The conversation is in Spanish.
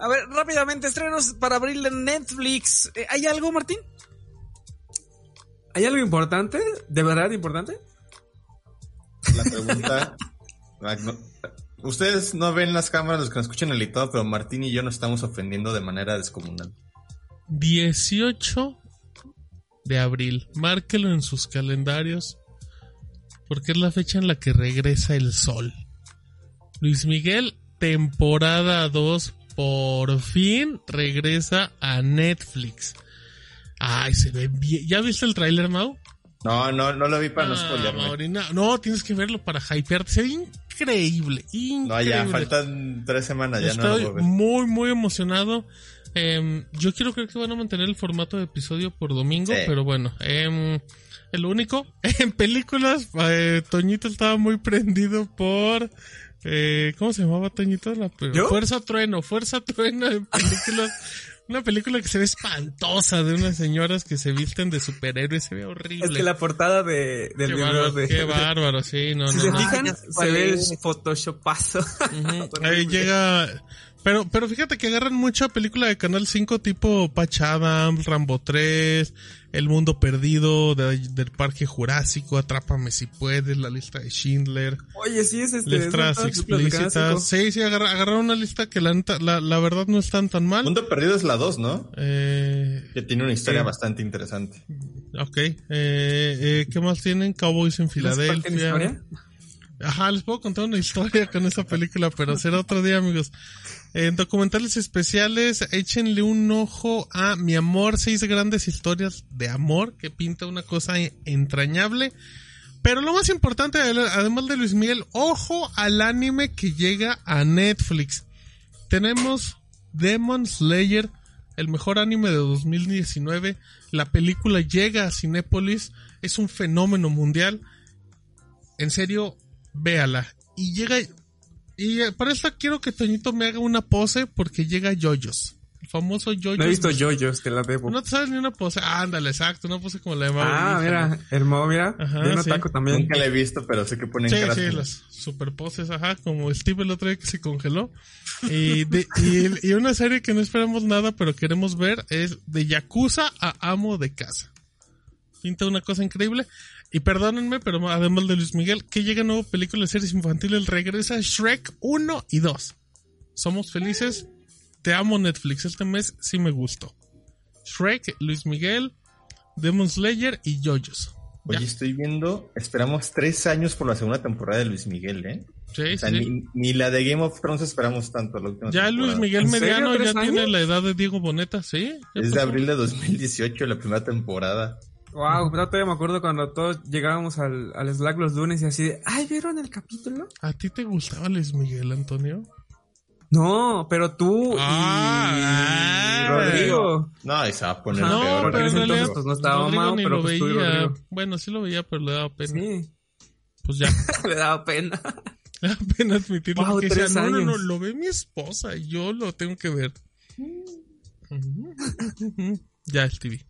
A ver, rápidamente, estrenos para abril de Netflix. Eh, ¿Hay algo, Martín? ¿Hay algo importante? ¿De verdad importante? La pregunta. ustedes no ven las cámaras, los que nos escuchan el dictado, pero Martín y yo nos estamos ofendiendo de manera descomunal. 18 de abril. Márquelo en sus calendarios. Porque es la fecha en la que regresa el sol. Luis Miguel, temporada 2, por fin regresa a Netflix. Ay, se ve bien. ¿Ya viste el tráiler, Mau? No, no, no lo vi para no Ah, spoilearme. Maurina, no, tienes que verlo para hypearte. Se ve increíble, increíble. No, ya, faltan tres semanas, ya no lo Estoy puedo ver. muy, muy emocionado. Em, yo quiero creer que van a mantener el formato de episodio por domingo, Sí. pero bueno. em, el único, en películas, eh, Toñito estaba muy prendido por... eh, ¿Cómo se llamaba Toñito? La, ¿Yo? Fuerza Trueno, Fuerza Trueno en películas. Una película que se ve espantosa de unas señoras que se visten de superhéroes, se ve horrible. Es que la portada de, del Qué video bárbaro, de... qué bárbaro, sí, no, Si no, se no. fijan, se ve el photoshopazo. Ujú, Ahí llega. Pero, pero fíjate que agarran mucha película de Canal 5 tipo Patch Adams, Rambo 3, El Mundo Perdido, de- del Parque Jurásico, Atrápame si puedes, la lista de Schindler, Oye, sí, es este... letras explícitas. Sí, sí, agarra- agarraron una lista que la, la, la verdad no están tan mal. Mundo Perdido es la 2, ¿no? Eh, Que tiene una historia Sí. bastante interesante. ok. Eh, eh, ¿Qué más tienen? Cowboys en cinco. ¿No es parte de Filadelfia. Ajá, les puedo contar una historia con esta película, pero será otro día, amigos. En documentales especiales, échenle un ojo a Mi Amor, seis grandes historias de amor, que pinta una cosa entrañable. Pero lo más importante, además de Luis Miguel, ojo al anime que llega a Netflix. Tenemos Demon Slayer, el mejor anime de 2019. La película llega a Cinépolis, es un fenómeno mundial. En serio, véala. Y llega. Y para esto quiero que Toñito me haga una pose porque llega Yoyos. El famoso Yoyos. No he visto yoyos, te la debo. No te sabes ni una pose. ándale, exacto. Una pose como la de Mauro Ah, mira, hermoso, mira. Ajá, Yo no sí. taco también. Nunca la he visto, pero sé que ponen Sí, caras sí, como- las super poses, ajá, como Steve el otro día que se congeló. Y, de- y, y una serie que no esperamos nada, pero queremos ver es de Yakuza a Amo de Casa. Pinta una cosa increíble. Y perdónenme, pero además de Luis Miguel, que llega nuevo película de series infantiles, regresa Shrek 1 y 2. Somos felices. Te amo Netflix. Este mes sí me gustó. Shrek, Luis Miguel, Demon Slayer y Yoyos. Oye, Ya. estoy viendo, esperamos tres años por la segunda temporada de Luis Miguel, ¿eh? Sí, O sea, sí. ni, ni la de Game of Thrones esperamos tanto. La última Ya temporada. Luis Miguel. Mediano ya ¿Tres tiene la edad de Diego Boneta, ¿sí? ¿Ya Es de abril de 2018, la primera temporada. Wow, pero todavía me acuerdo cuando todos llegábamos al, al Slack los lunes y así de, ay, ¿vieron el capítulo? ¿A ti te gustaba Luis Miguel, Antonio? No, pero tú Ah, y Rodrigo. No, y se va a poner No, peor. porque en en ese realidad entonces, pues, no estaba ni pero lo pues tú y veía. Rodrigo. Bueno, sí lo veía, pero le daba pena. Sí, Pues ya, le daba pena. le da pena admitirlo. Wow, porque decía, tres no, no, no, lo ve mi esposa y yo lo tengo que ver. ya, el TV.